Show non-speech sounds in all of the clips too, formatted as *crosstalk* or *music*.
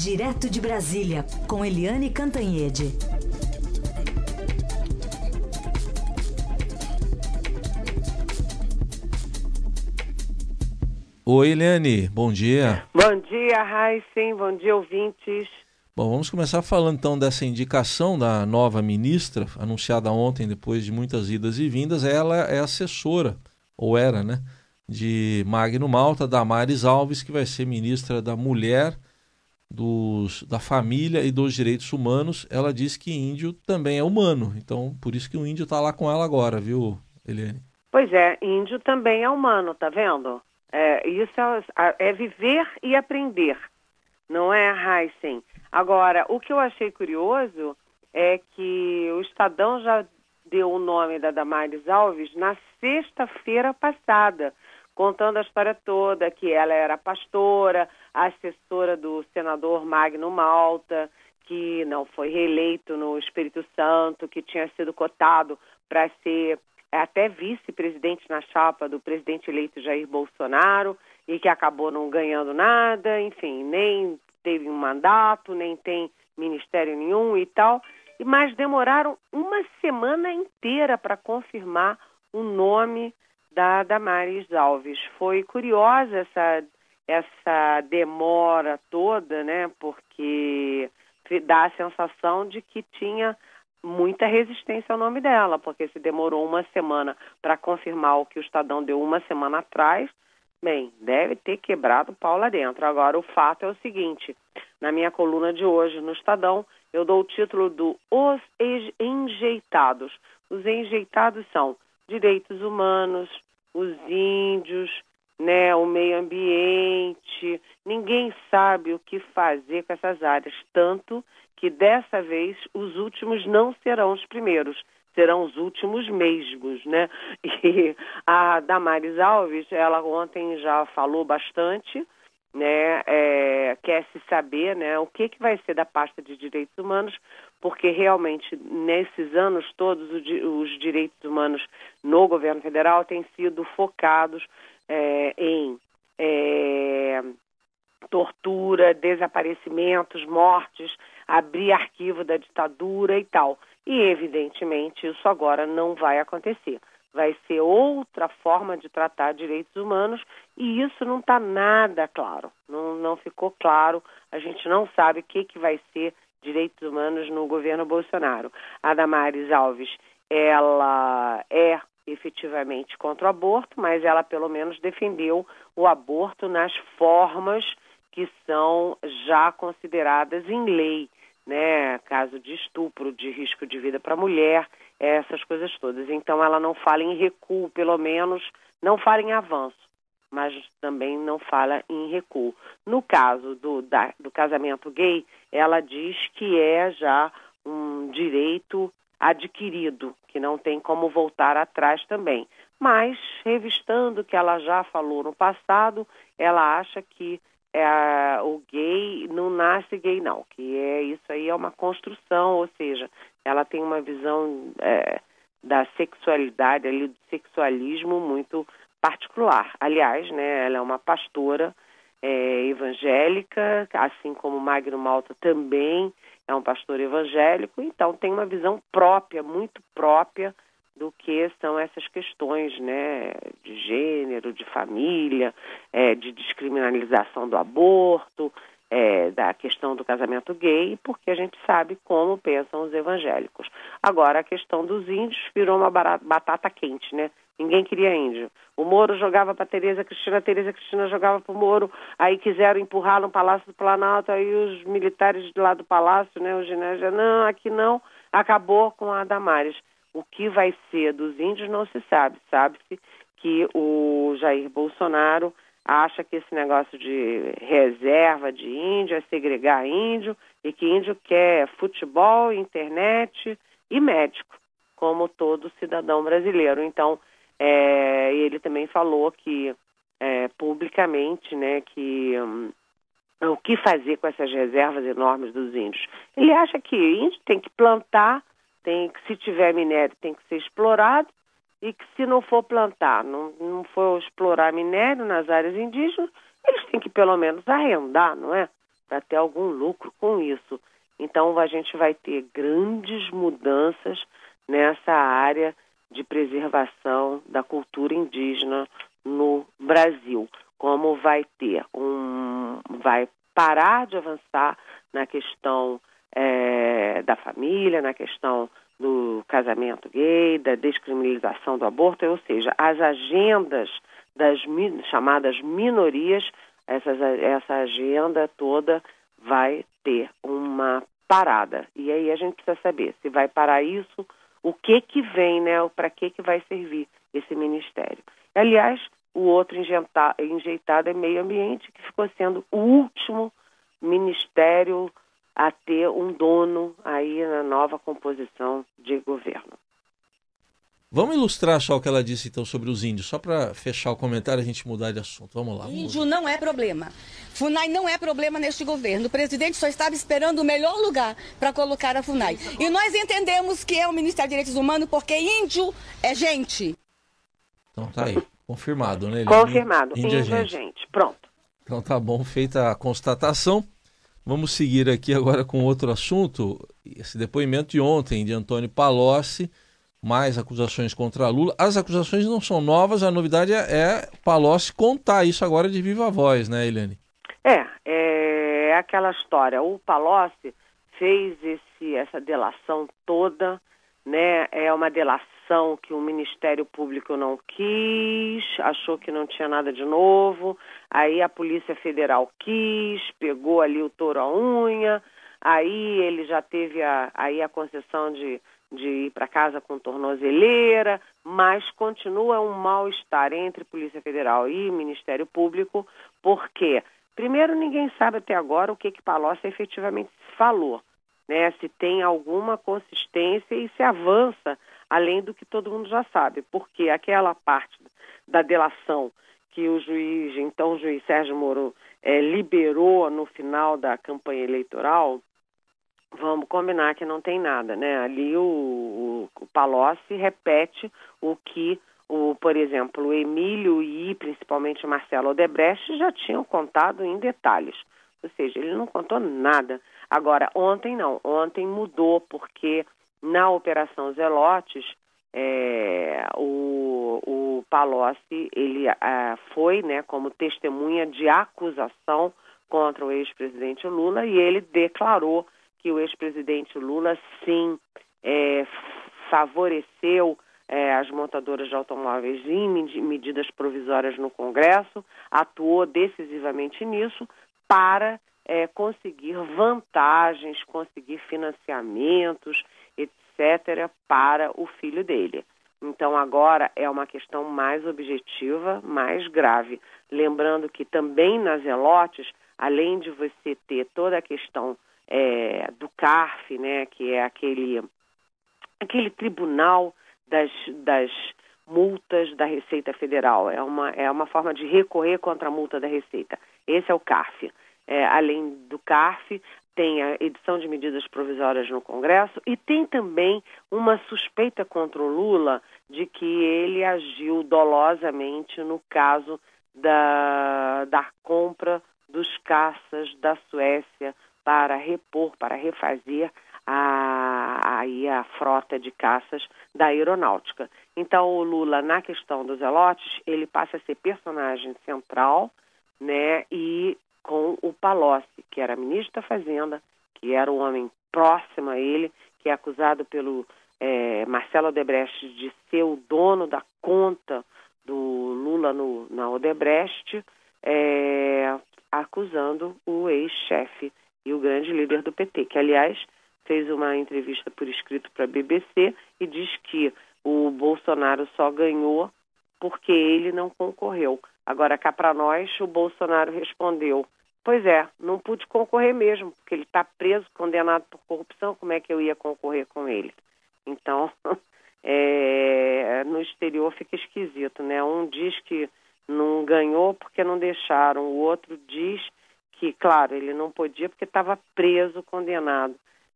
Direto de Brasília, com Eliane Cantanhede. Oi, Eliane, bom dia. Bom dia, Raíssen, bom dia, ouvintes. Bom, vamos começar falando então dessa indicação da nova ministra, anunciada ontem depois de muitas idas e vindas. Ela é assessora, ou era, né, de Magno Malta, Damares Alves, que vai ser ministra da Mulher, dos, da Família e dos Direitos Humanos. Ela diz que índio também é humano, então por isso que o índio está lá com ela agora, viu, Eliane? Pois é, índio também é humano, tá vendo? É, isso é, é viver e aprender, não é, Heisen? Agora, o que eu achei curioso é que o Estadão já deu o nome da Damares Alves na sexta-feira passada, contando a história toda, que ela era pastora, assessora do senador Magno Malta, que não foi reeleito no Espírito Santo, que tinha sido cotado para ser até vice-presidente na chapa do presidente eleito Jair Bolsonaro e que acabou não ganhando nada, enfim, nem teve um mandato, nem tem ministério nenhum e tal, mas demoraram uma semana inteira para confirmar o nome da Damares Alves. Foi curiosa essa, essa demora toda, né? Porque dá a sensação de que tinha muita resistência ao nome dela, porque se demorou uma semana para confirmar o que o Estadão deu uma semana atrás, Bem, deve ter quebrado o pau lá dentro. Agora, o fato é o seguinte: na minha coluna de hoje no Estadão, eu dou o título do Os Enjeitados. Os enjeitados são direitos humanos, os índios, né, o meio ambiente. Ninguém sabe o que fazer com essas áreas, tanto que dessa vez os últimos não serão os primeiros serão os últimos mesmos, né? *laughs* E a Damares Alves, ela ontem já falou bastante, né? É, quer se saber, né? O que que vai ser da pasta de direitos humanos, porque realmente nesses anos todos os direitos humanos no governo federal têm sido focados é, em é, tortura, desaparecimentos, mortes, abrir arquivo da ditadura e tal. E, evidentemente, isso agora não vai acontecer. Vai ser outra forma de tratar direitos humanos e isso não está nada claro. Não, não ficou claro. A gente não sabe o que, que vai ser direitos humanos no governo Bolsonaro. A Damares Alves, ela é efetivamente contra o aborto, mas ela pelo menos defendeu o aborto nas formas que são já consideradas em lei né, caso de estupro, de risco de vida para a mulher, essas coisas todas. Então ela não fala em recuo, pelo menos não fala em avanço, mas também não fala em recuo. No caso do, da, do casamento gay, ela diz que é já um direito adquirido, que não tem como voltar atrás também. Mas, revistando o que ela já falou no passado, ela acha que é, o gay não nasce gay não, que é isso aí é uma construção, ou seja, ela tem uma visão é, da sexualidade ali, do sexualismo muito particular. Aliás, né, ela é uma pastora é, evangélica, assim como Magno Malta também é um pastor evangélico, então tem uma visão própria, muito própria do que são essas questões né, de gênero, de família, é, de descriminalização do aborto, é, da questão do casamento gay, porque a gente sabe como pensam os evangélicos. Agora, a questão dos índios virou uma batata quente, né? Ninguém queria índio. O Moro jogava para Tereza Cristina, Tereza Cristina jogava para o Moro, aí quiseram empurrar no Palácio do Planalto, aí os militares lá do Palácio, né, o ginásio, não, aqui não, acabou com a Damares. O que vai ser dos índios não se sabe. Sabe-se que o Jair Bolsonaro acha que esse negócio de reserva de índio é segregar índio e que índio quer futebol, internet e médico, como todo cidadão brasileiro. Então, é, ele também falou que é, publicamente, né, que hum, o que fazer com essas reservas enormes dos índios. Ele acha que índio tem que plantar tem que, se tiver minério, tem que ser explorado e que se não for plantar, não, não for explorar minério nas áreas indígenas, eles têm que pelo menos arrendar, não é? para ter algum lucro com isso. Então a gente vai ter grandes mudanças nessa área de preservação da cultura indígena no Brasil. Como vai ter um. vai parar de avançar na questão é, da família, na questão do casamento gay, da descriminalização do aborto, ou seja, as agendas das chamadas minorias, essas, essa agenda toda vai ter uma parada. E aí a gente precisa saber se vai parar isso, o que que vem, né? Para que que vai servir esse ministério. Aliás, o outro enjeitado é meio ambiente, que ficou sendo o último ministério a ter um dono aí na nova composição de governo. Vamos ilustrar só o que ela disse então sobre os índios, só para fechar o comentário e a gente mudar de assunto. Vamos lá. Índio não é problema. FUNAI não é problema neste governo. O presidente só estava esperando o melhor lugar para colocar a FUNAI. E nós entendemos que é o Ministério dos Direitos Humanos porque índio é gente. Então tá aí, confirmado, né? Confirmado, índio, índio é gente. gente. Pronto. Então tá bom, feita a constatação. Vamos seguir aqui agora com outro assunto. Esse depoimento de ontem de Antônio Palocci mais acusações contra Lula. As acusações não são novas, a novidade é, é Palocci contar isso agora de viva voz, né, Eliane? É, é aquela história. O Palocci fez esse, essa delação toda, né? É uma delação que o Ministério Público não quis, achou que não tinha nada de novo. Aí a Polícia Federal quis, pegou ali o touro à unha. Aí ele já teve a, aí a concessão de de ir para casa com tornozeleira, mas continua um mal-estar entre Polícia Federal e Ministério Público, porque, primeiro, ninguém sabe até agora o que, que Palocci efetivamente falou, né? se tem alguma consistência e se avança além do que todo mundo já sabe, porque aquela parte da delação que o juiz, então o juiz Sérgio Moro, é, liberou no final da campanha eleitoral, vamos combinar que não tem nada, né? Ali o, o, Palocci repete o que, o, por exemplo, o Emílio e principalmente o Marcelo Odebrecht já tinham contado em detalhes. Ou seja, ele não contou nada. Agora, ontem não. Ontem mudou, porque na Operação Zelotes, é, o, o Palocci ele é, foi né, como testemunha de acusação contra o ex-presidente Lula e ele declarou que o ex-presidente Lula, sim, é, favoreceu é, as montadoras de automóveis em medidas provisórias no Congresso, atuou decisivamente nisso para é, conseguir vantagens, conseguir financiamentos, etc., para o filho dele. Então, agora é uma questão mais objetiva, mais grave. Lembrando que também nas elotes, além de você ter toda a questão é, do CARF, né, que é aquele, aquele tribunal das, das multas da Receita Federal. É uma, é uma forma de recorrer contra a multa da Receita. Esse é o CARF. É, além do CARF, tem a edição de medidas provisórias no Congresso e tem também uma suspeita contra o Lula de que ele agiu dolosamente no caso da, da compra dos caças da Suécia para repor, para refazer a, aí a frota de caças da aeronáutica. Então, o Lula, na questão dos elotes, ele passa a ser personagem central, né, e com o Palocci, que era ministro da Fazenda, que era um homem próximo a ele, que é acusado pelo é, Marcelo Odebrecht de ser o dono da conta do Lula no, na Odebrecht, é, acusando o ex-chefe e o grande líder do PT, que, aliás, fez uma entrevista por escrito para a BBC e diz que o Bolsonaro só ganhou porque ele não concorreu. Agora, cá para nós, o Bolsonaro respondeu: Pois é, não pude concorrer mesmo, porque ele está preso, condenado por corrupção, como é que eu ia concorrer com ele? Então, *laughs* é, no exterior fica esquisito, né? Um diz que não ganhou porque não deixaram, o outro diz que, claro, ele não podia porque estava preso, condenado.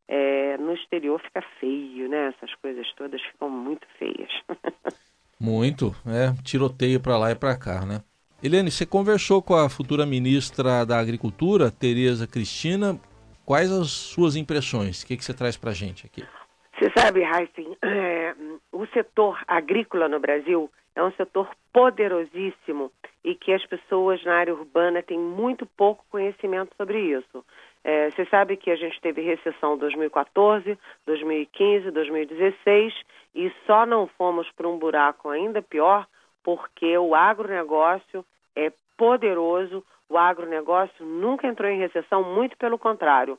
É, no exterior fica feio, né? Essas coisas todas ficam muito feias. *laughs* muito, é tiroteio para lá e para cá, né? Eliane, você conversou com a futura ministra da Agricultura, Tereza Cristina. Quais as suas impressões? O que, que você traz para a gente aqui? Você sabe, Heisen, é, o setor agrícola no Brasil é um setor poderosíssimo e que as pessoas na área urbana têm muito pouco conhecimento sobre isso. É, você sabe que a gente teve recessão 2014, 2015, 2016 e só não fomos para um buraco ainda pior porque o agronegócio é poderoso, o agronegócio nunca entrou em recessão, muito pelo contrário,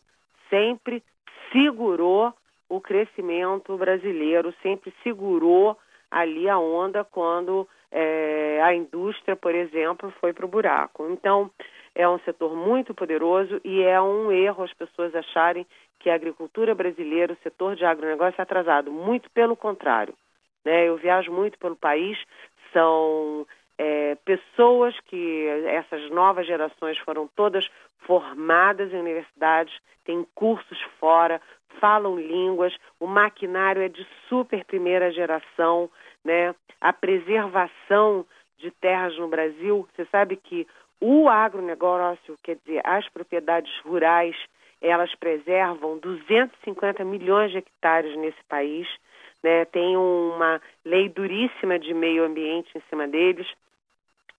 sempre segurou o crescimento brasileiro, sempre segurou ali a onda quando é, a indústria, por exemplo, foi para o buraco. Então, é um setor muito poderoso e é um erro as pessoas acharem que a agricultura brasileira, o setor de agronegócio é atrasado. Muito pelo contrário. Né? Eu viajo muito pelo país, são é, pessoas que essas novas gerações foram todas formadas em universidades, têm cursos fora, falam línguas, o maquinário é de super primeira geração, né? A preservação de terras no Brasil, você sabe que o agronegócio, quer dizer, as propriedades rurais, elas preservam 250 milhões de hectares nesse país, né? Tem uma lei duríssima de meio ambiente em cima deles.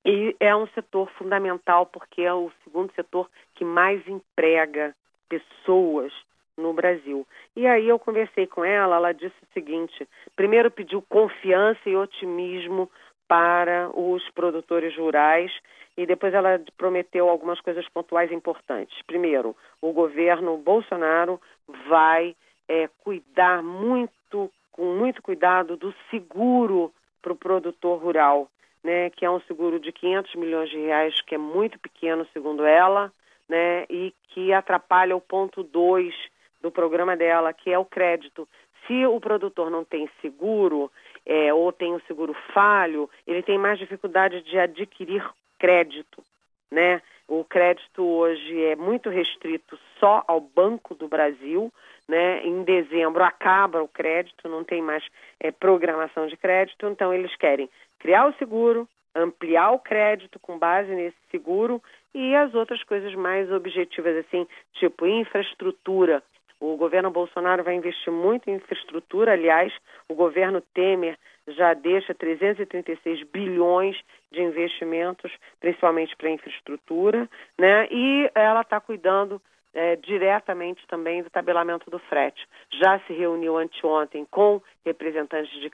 E é um setor fundamental porque é o segundo setor que mais emprega pessoas no Brasil. E aí eu conversei com ela, ela disse o seguinte: primeiro pediu confiança e otimismo para os produtores rurais e depois ela prometeu algumas coisas pontuais importantes. Primeiro, o governo Bolsonaro vai é, cuidar muito, com muito cuidado, do seguro para o produtor rural, né, que é um seguro de 500 milhões de reais, que é muito pequeno, segundo ela, né, e que atrapalha o ponto 2 do programa dela, que é o crédito. Se o produtor não tem seguro é, ou tem um seguro falho, ele tem mais dificuldade de adquirir crédito, né? O crédito hoje é muito restrito só ao Banco do Brasil, né? Em dezembro acaba o crédito, não tem mais é, programação de crédito, então eles querem criar o seguro, ampliar o crédito com base nesse seguro e as outras coisas mais objetivas, assim, tipo infraestrutura. O governo Bolsonaro vai investir muito em infraestrutura, aliás, o governo Temer já deixa 336 bilhões de investimentos, principalmente para infraestrutura, né? E ela está cuidando é, diretamente também do tabelamento do frete. Já se reuniu anteontem com representantes de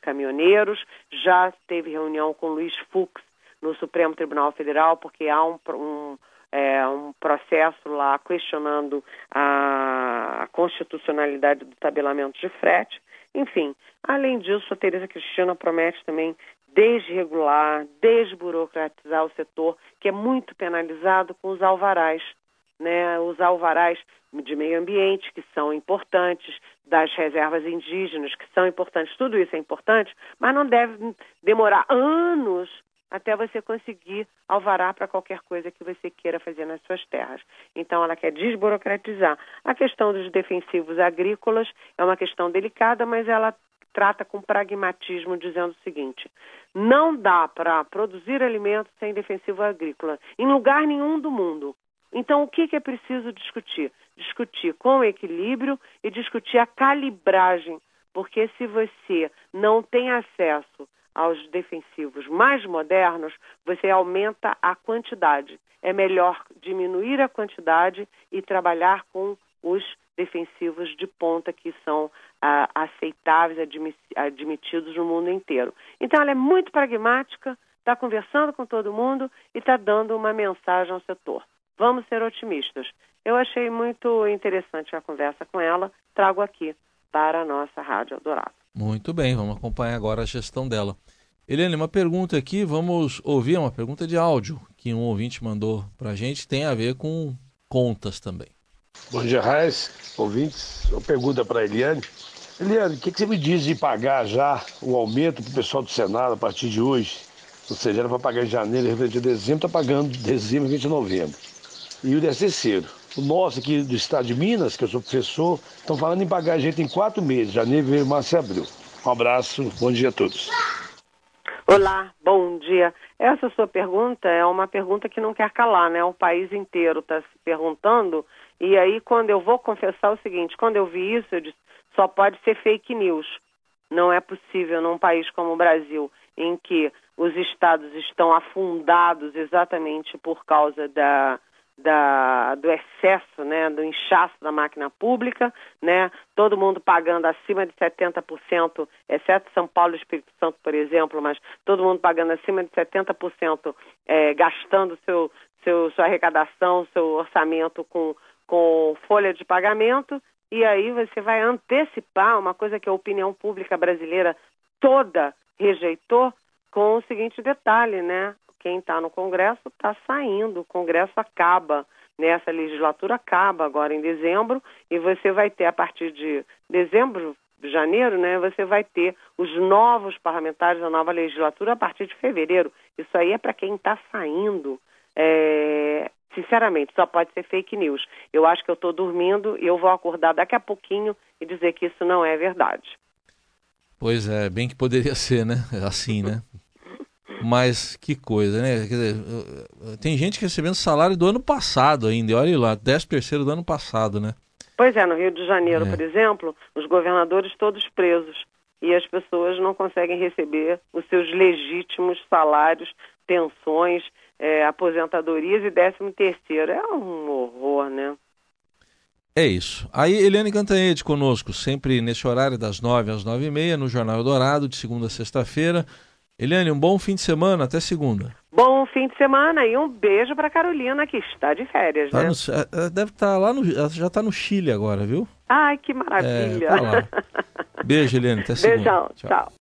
caminhoneiros, já teve reunião com Luiz Fux no Supremo Tribunal Federal, porque há um, um é, um processo lá questionando a constitucionalidade do tabelamento de frete. Enfim, além disso, a Tereza Cristina promete também desregular, desburocratizar o setor, que é muito penalizado com os alvarás. Né, os alvarás de meio ambiente, que são importantes, das reservas indígenas, que são importantes, tudo isso é importante, mas não deve demorar anos até você conseguir alvará para qualquer coisa que você queira fazer nas suas terras. Então, ela quer desburocratizar. A questão dos defensivos agrícolas é uma questão delicada, mas ela trata com pragmatismo, dizendo o seguinte: não dá para produzir alimentos sem defensivo agrícola, em lugar nenhum do mundo. Então, o que, que é preciso discutir? Discutir com equilíbrio e discutir a calibragem, porque se você não tem acesso aos defensivos mais modernos, você aumenta a quantidade. É melhor diminuir a quantidade e trabalhar com os defensivos de ponta que são ah, aceitáveis, admitidos no mundo inteiro. Então, ela é muito pragmática, está conversando com todo mundo e está dando uma mensagem ao setor. Vamos ser otimistas. Eu achei muito interessante a conversa com ela, trago aqui para a nossa Rádio Eldorado. Muito bem, vamos acompanhar agora a gestão dela. Helene, uma pergunta aqui, vamos ouvir uma pergunta de áudio que um ouvinte mandou para a gente, tem a ver com contas também. Bom dia, Raiz, ouvintes. Uma pergunta para a Eliane. Eliane, o que, que, você me diz de pagar já o aumento para o pessoal do Senado a partir de hoje? Ou seja, era para pagar em janeiro, a dezembro, está pagando dezembro, 20 de novembro. E o terceiro. Nosso aqui do estado de Minas, que eu sou professor, estão falando em pagar a gente em quatro meses, janeiro, março e abril. Um abraço, bom dia a todos. Olá, bom dia. Essa sua pergunta é uma pergunta que não quer calar, né? O país inteiro está se perguntando. E aí, quando eu vou confessar o seguinte, quando eu vi isso, eu disse, só pode ser fake news. Não é possível num país como o Brasil, em que os estados estão afundados exatamente por causa da, da, do excesso, né, do inchaço da máquina pública, né, todo mundo pagando acima de 70%, exceto São Paulo e Espírito Santo, por exemplo, mas todo mundo pagando acima de 70%, é, gastando seu, seu, sua arrecadação, seu orçamento com, com folha de pagamento, e aí você vai antecipar uma coisa que a opinião pública brasileira toda rejeitou com o seguinte detalhe, né? Quem está no Congresso está saindo, o Congresso acaba, nessa né? legislatura acaba agora em dezembro, e você vai ter a partir de dezembro, janeiro, né? Você vai ter os novos parlamentares da nova legislatura a partir de fevereiro. Isso aí é para quem está saindo. É, sinceramente, só pode ser fake news. Eu acho que eu estou dormindo e eu vou acordar daqui a pouquinho e dizer que isso não é verdade. Pois é, bem que poderia *laughs* ser, né? Assim, né? Mas que coisa, né? Dizer, tem gente recebendo salário do ano passado ainda, olha lá, 10 terceiro do ano passado, né? Pois é, no Rio de Janeiro, é. por exemplo, os governadores todos presos e as pessoas não conseguem receber os seus legítimos salários, pensões, é, aposentadorias e décimo terceiro. É um horror, né? É isso. Aí, Eliane Cantanhede conosco, sempre nesse horário das nove às nove e meia, no Jornal Dourado, de segunda a sexta-feira. Eliane, um bom fim de semana, até segunda. Bom fim de semana e um beijo para Carolina, que está de férias, tá né? No, é, é, deve estar tá lá no. Já está no Chile agora, viu? Ai, que maravilha. É, tá *laughs* Beijo, Eliane, até segunda. Beijão, tchau. tchau.